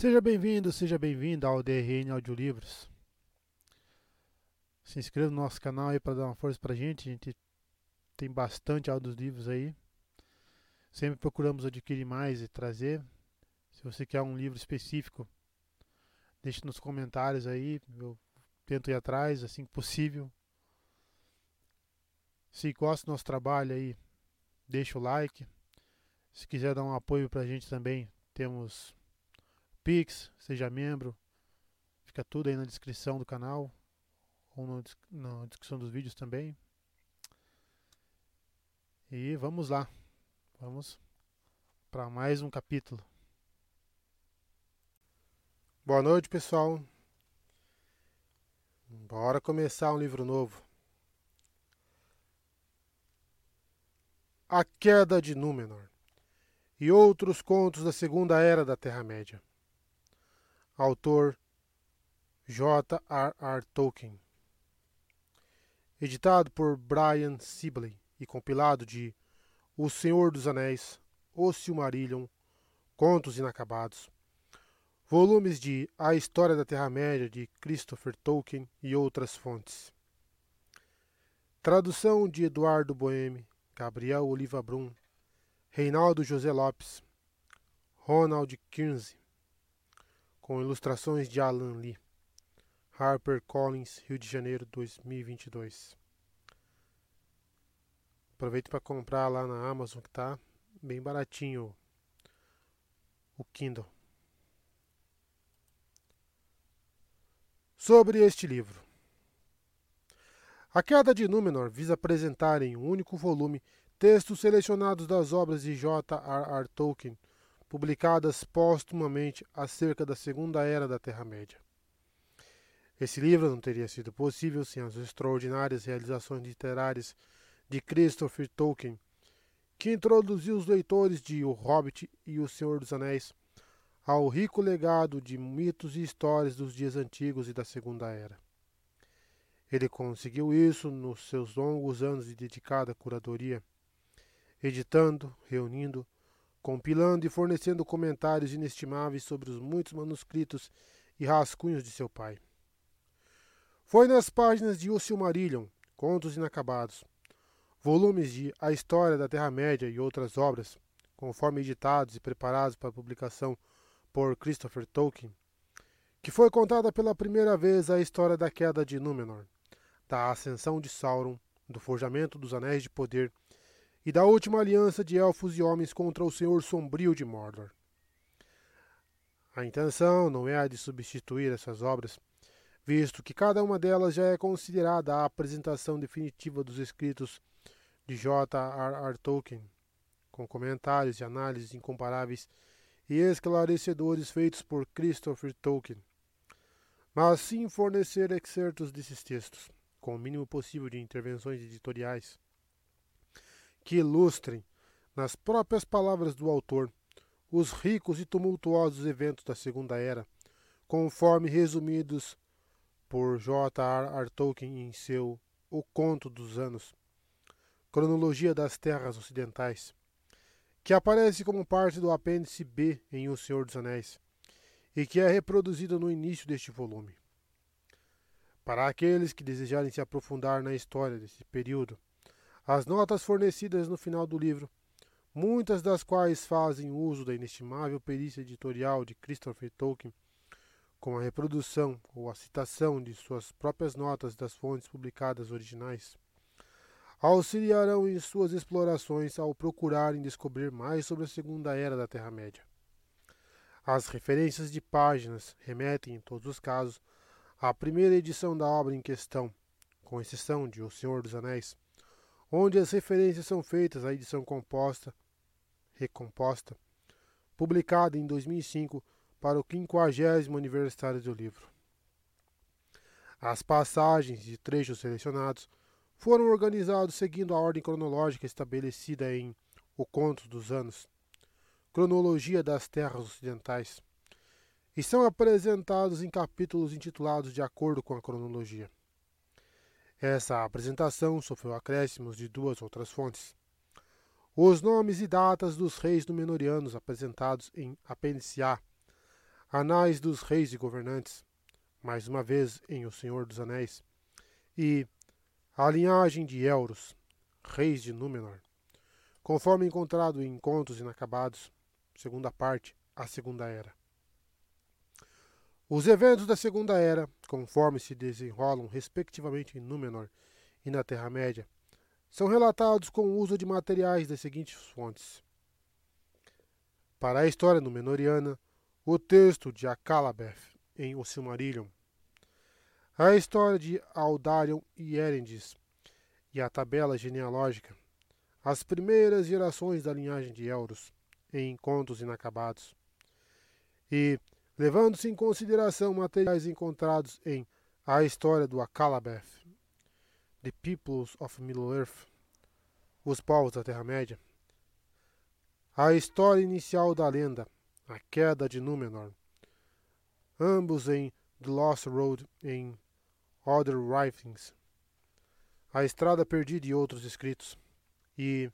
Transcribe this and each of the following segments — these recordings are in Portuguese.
Seja bem-vindo, seja bem-vinda ao DRN Audiolivros. Se inscreva no nosso canal aí para dar uma força pra gente. A gente tem bastante audiolivros aí. Sempre procuramos adquirir mais e trazer. Se você quer um livro específico, deixe nos comentários aí. Eu tento ir atrás assim que possível. Se gosta do nosso trabalho aí, deixa o like. Se quiser dar um apoio pra gente também, temos Pix, seja membro. Fica tudo aí na descrição do canal ou no, na descrição dos vídeos também. E vamos lá. Vamos para mais um capítulo. Boa noite, pessoal. Bora começar um livro novo. A Queda de Númenor e outros contos da Segunda Era da Terra-média. Autor J.R.R. Tolkien. Editado por Brian Sibley e compilado de O Senhor dos Anéis, O Silmarillion, Contos Inacabados. Volumes de A História da Terra-média de Christopher Tolkien e outras fontes. Tradução de Eduardo Boeme, Gabriel Oliva Brum, Reinaldo José Lopes, Ronald Kinsey com ilustrações de Alan Lee. Harper Collins, Rio de Janeiro, 2022. Aproveite para comprar lá na Amazon que tá bem baratinho o Kindle. Sobre este livro. A Queda de Númenor visa apresentar em um único volume textos selecionados das obras de J.R.R. Tolkien publicadas póstumamente acerca da Segunda Era da Terra-média. Esse livro não teria sido possível sem as extraordinárias realizações literárias de Christopher Tolkien, que introduziu os leitores de O Hobbit e O Senhor dos Anéis ao rico legado de mitos e histórias dos dias antigos e da Segunda Era. Ele conseguiu isso nos seus longos anos de dedicada curadoria, editando, reunindo, compilando e fornecendo comentários inestimáveis sobre os muitos manuscritos e rascunhos de seu pai. Foi nas páginas de O Silmarillion, Contos Inacabados, volumes de A História da Terra-média e outras obras, conforme editados e preparados para publicação por Christopher Tolkien, que foi contada pela primeira vez a história da queda de Númenor, da ascensão de Sauron, do forjamento dos Anéis de Poder e da última aliança de elfos e homens contra o Senhor Sombrio de Mordor. A intenção não é a de substituir essas obras, visto que cada uma delas já é considerada a apresentação definitiva dos escritos de J.R.R. Tolkien, com comentários e análises incomparáveis e esclarecedores feitos por Christopher Tolkien, mas sim fornecer excertos desses textos, com o mínimo possível de intervenções editoriais que ilustrem, nas próprias palavras do autor, os ricos e tumultuosos eventos da Segunda Era, conforme resumidos por J.R.R. Tolkien em seu O Conto dos Anos, Cronologia das Terras Ocidentais, que aparece como parte do apêndice B em O Senhor dos Anéis, e que é reproduzido no início deste volume. Para aqueles que desejarem se aprofundar na história desse período, as notas fornecidas no final do livro, muitas das quais fazem uso da inestimável perícia editorial de Christopher Tolkien, com a reprodução ou a citação de suas próprias notas das fontes publicadas originais, auxiliarão em suas explorações ao procurarem descobrir mais sobre a Segunda Era da Terra-média. As referências de páginas remetem, em todos os casos, à primeira edição da obra em questão, com exceção de O Senhor dos Anéis, onde as referências são feitas à edição composta, recomposta, publicada em 2005 para o 50 aniversário do livro. As passagens e trechos selecionados foram organizados seguindo a ordem cronológica estabelecida em O Conto dos Anos, Cronologia das Terras Ocidentais, e são apresentados em capítulos intitulados de acordo com a cronologia. Essa apresentação sofreu acréscimos de duas outras fontes. Os nomes e datas dos reis Númenóreanos apresentados em apêndice A, Anais dos Reis e Governantes, mais uma vez em O Senhor dos Anéis, e A Linhagem de Elros, Reis de Númenor, conforme encontrado em Contos Inacabados, segunda parte, a Segunda Era. Os eventos da Segunda Era, conforme se desenrolam respectivamente em Númenor e na Terra-média, são relatados com o uso de materiais das seguintes fontes. Para a história Númenoriana, o texto de Akalabeth, em O Silmarillion, a história de Aldarion e Erendis e a tabela genealógica, as primeiras gerações da linhagem de Elros, em Contos Inacabados, e, levando-se em consideração materiais encontrados em A História do Akalabeth, The Peoples of Middle-earth, Os Povos da Terra-média. A história inicial da lenda, A Queda de Númenor, ambos em The Lost Road em Other Writings, A Estrada Perdida e outros escritos, e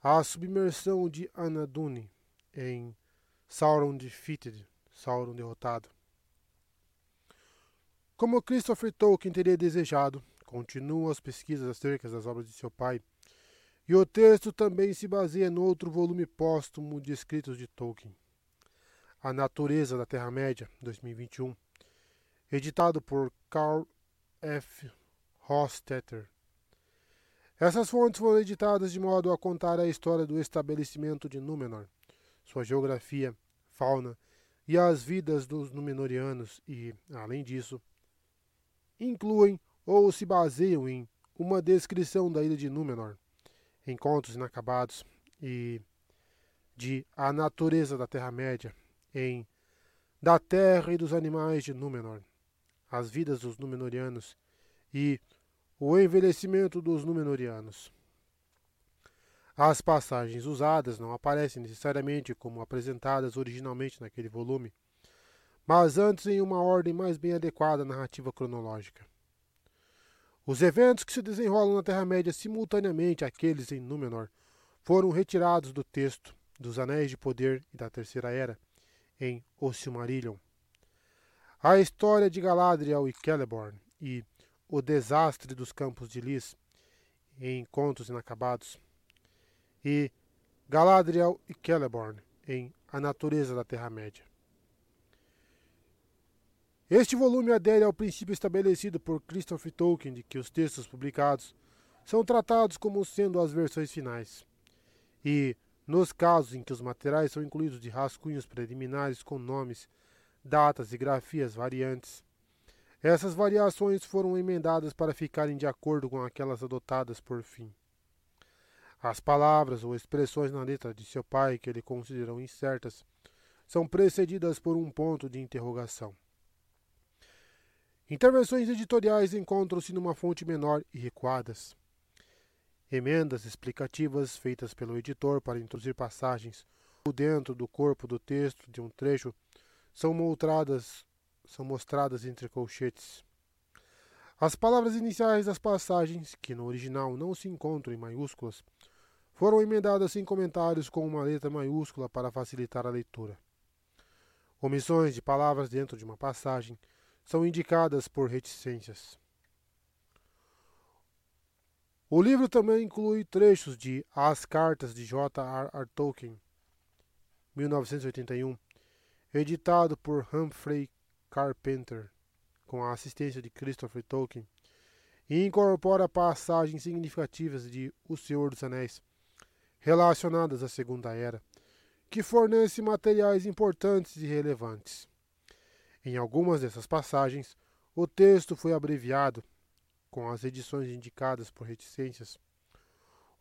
A Submersão de Anadune em Sauron Defeated, Sauron Derrotado. Como Christopher Tolkien teria desejado, continuam as pesquisas acerca das obras de seu pai, e o texto também se baseia no outro volume póstumo de escritos de Tolkien, A Natureza da Terra-média, 2021, editado por Carl F. Hostetter. Essas fontes foram editadas de modo a contar a história do estabelecimento de Númenor, sua geografia, fauna e as vidas dos Númenóreanos. E, além disso, incluem ou se baseiam em uma descrição da ilha de Númenor, Encontros Inacabados, e de A Natureza da Terra-média, em Da Terra e dos Animais de Númenor, As Vidas dos Númenorianos e O Envelhecimento dos Númenorianos. As passagens usadas não aparecem necessariamente como apresentadas originalmente naquele volume, mas antes em uma ordem mais bem adequada à narrativa cronológica. Os eventos que se desenrolam na Terra-média simultaneamente àqueles em Númenor foram retirados do texto dos Anéis de Poder e da Terceira Era, em O Silmarillion. A história de Galadriel e Celeborn e o desastre dos Campos de Lis, em Contos Inacabados, e Galadriel e Celeborn, em A Natureza da Terra-média. Este volume adere ao princípio estabelecido por Christopher Tolkien de que os textos publicados são tratados como sendo as versões finais. E, nos casos em que os materiais são incluídos de rascunhos preliminares com nomes, datas e grafias variantes, essas variações foram emendadas para ficarem de acordo com aquelas adotadas por fim. As palavras ou expressões na letra de seu pai que ele considerou incertas são precedidas por um ponto de interrogação. Intervenções editoriais encontram-se numa fonte menor e recuadas. Emendas explicativas feitas pelo editor para introduzir passagens dentro do corpo do texto de um trecho são mostradas, são mostradas entre colchetes. As palavras iniciais das passagens, que no original não se encontram em maiúsculas, foram emendadas sem comentários com uma letra maiúscula para facilitar a leitura. Omissões de palavras dentro de uma passagem são indicadas por reticências. O livro também inclui trechos de As Cartas de J.R.R. Tolkien, 1981, editado por Humphrey Carpenter, com a assistência de Christopher Tolkien, e incorpora passagens significativas de O Senhor dos Anéis, relacionadas à Segunda Era, que fornece materiais importantes e relevantes. Em algumas dessas passagens, o texto foi abreviado, com as edições indicadas por reticências,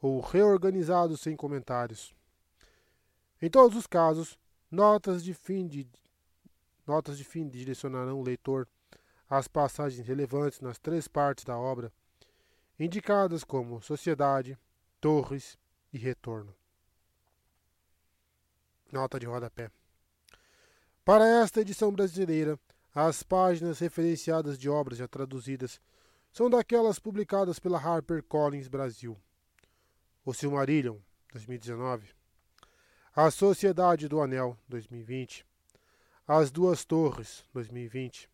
ou reorganizado sem comentários. Em todos os casos, notas de fim, de, notas de fim direcionarão o leitor às passagens relevantes nas três partes da obra, indicadas como Sociedade, Torres e Retorno. Nota de rodapé. Para esta edição brasileira, as páginas referenciadas de obras já traduzidas são daquelas publicadas pela HarperCollins Brasil. O Silmarillion, 2019. A Sociedade do Anel, 2020. As Duas Torres, 2020.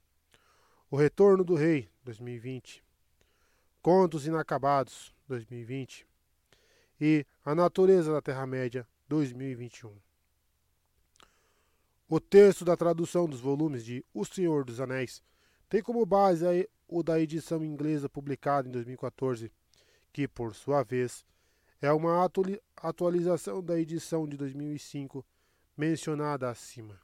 O Retorno do Rei, 2020. Contos Inacabados, 2020. E A Natureza da Terra-média, 2021. O texto da tradução dos volumes de O Senhor dos Anéis tem como base o da edição inglesa publicada em 2014, que, por sua vez, é uma atualização da edição de 2005 mencionada acima.